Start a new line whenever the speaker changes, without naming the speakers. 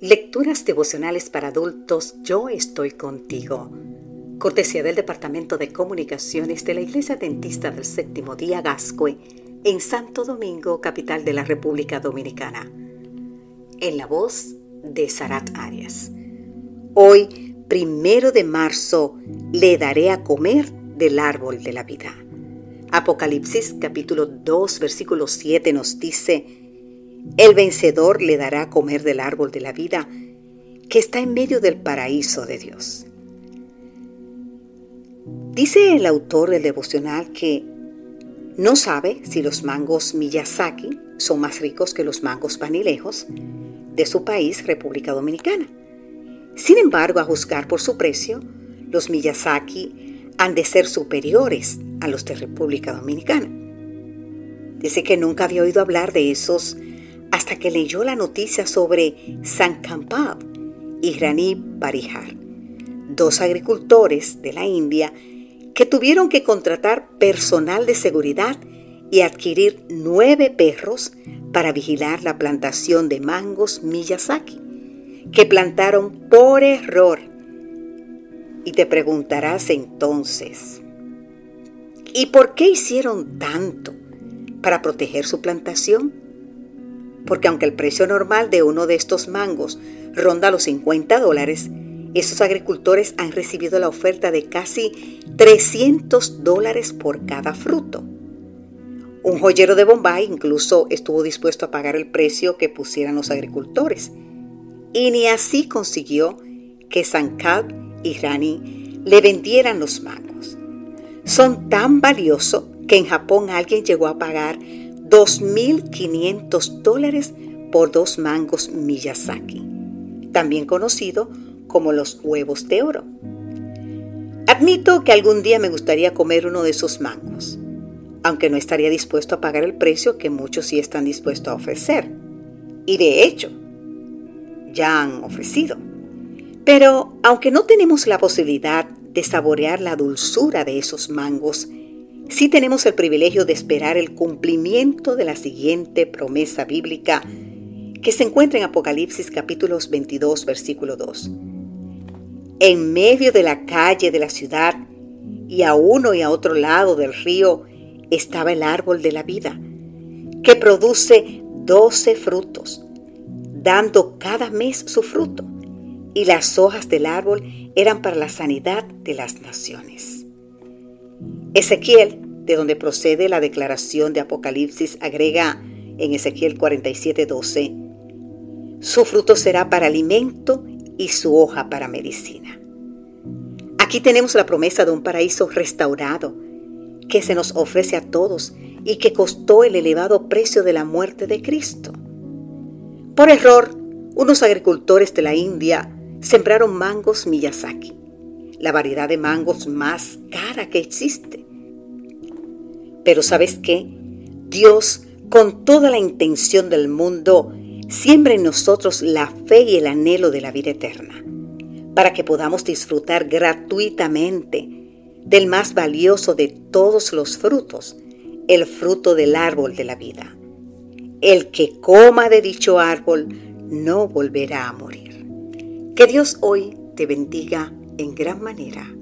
Lecturas devocionales para adultos Yo estoy contigo. Cortesía del Departamento de Comunicaciones de la Iglesia Dentista del Séptimo Día Gascue en Santo Domingo, capital de la República Dominicana. En la voz de Sarat Arias. Hoy, primero de marzo, le daré a comer del árbol de la vida. Apocalipsis capítulo 2 versículo 7 nos dice, el vencedor le dará a comer del árbol de la vida que está en medio del paraíso de Dios. Dice el autor del devocional que no sabe si los mangos Miyazaki son más ricos que los mangos panilejos de su país, República Dominicana. Sin embargo, a juzgar por su precio, los Miyazaki han de ser superiores a los de República Dominicana. Dice que nunca había oído hablar de esos hasta que leyó la noticia sobre San Kampab y Rani Parihar, dos agricultores de la India que tuvieron que contratar personal de seguridad y adquirir nueve perros para vigilar la plantación de mangos Miyazaki, que plantaron por error. Y te preguntarás entonces, ¿y por qué hicieron tanto para proteger su plantación? Porque aunque el precio normal de uno de estos mangos ronda los 50 dólares, esos agricultores han recibido la oferta de casi 300 dólares por cada fruto. Un joyero de Bombay incluso estuvo dispuesto a pagar el precio que pusieran los agricultores. Y ni así consiguió que Sankal y Rani le vendieran los mangos. Son tan valiosos que en Japón alguien llegó a pagar 2.500 dólares por dos mangos Miyazaki, también conocido como los huevos de oro. Admito que algún día me gustaría comer uno de esos mangos, aunque no estaría dispuesto a pagar el precio que muchos sí están dispuestos a ofrecer. Y de hecho, ya han ofrecido. Pero aunque no tenemos la posibilidad de saborear la dulzura de esos mangos, sí tenemos el privilegio de esperar el cumplimiento de la siguiente promesa bíblica que se encuentra en Apocalipsis capítulos 22, versículo 2. En medio de la calle de la ciudad y a uno y a otro lado del río estaba el árbol de la vida, que produce doce frutos, dando cada mes su fruto, y las hojas del árbol eran para la sanidad de las naciones. Ezequiel, de donde procede la declaración de Apocalipsis, agrega en Ezequiel 47:12, su fruto será para alimento y su hoja para medicina. Aquí tenemos la promesa de un paraíso restaurado que se nos ofrece a todos y que costó el elevado precio de la muerte de Cristo. Por error, unos agricultores de la India sembraron mangos Miyazaki, la variedad de mangos más cara que existe. Pero ¿sabes qué? Dios, con toda la intención del mundo, siembra en nosotros la fe y el anhelo de la vida eterna, para que podamos disfrutar gratuitamente del más valioso de todos los frutos, el fruto del árbol de la vida. El que coma de dicho árbol no volverá a morir. Que Dios hoy te bendiga en gran manera.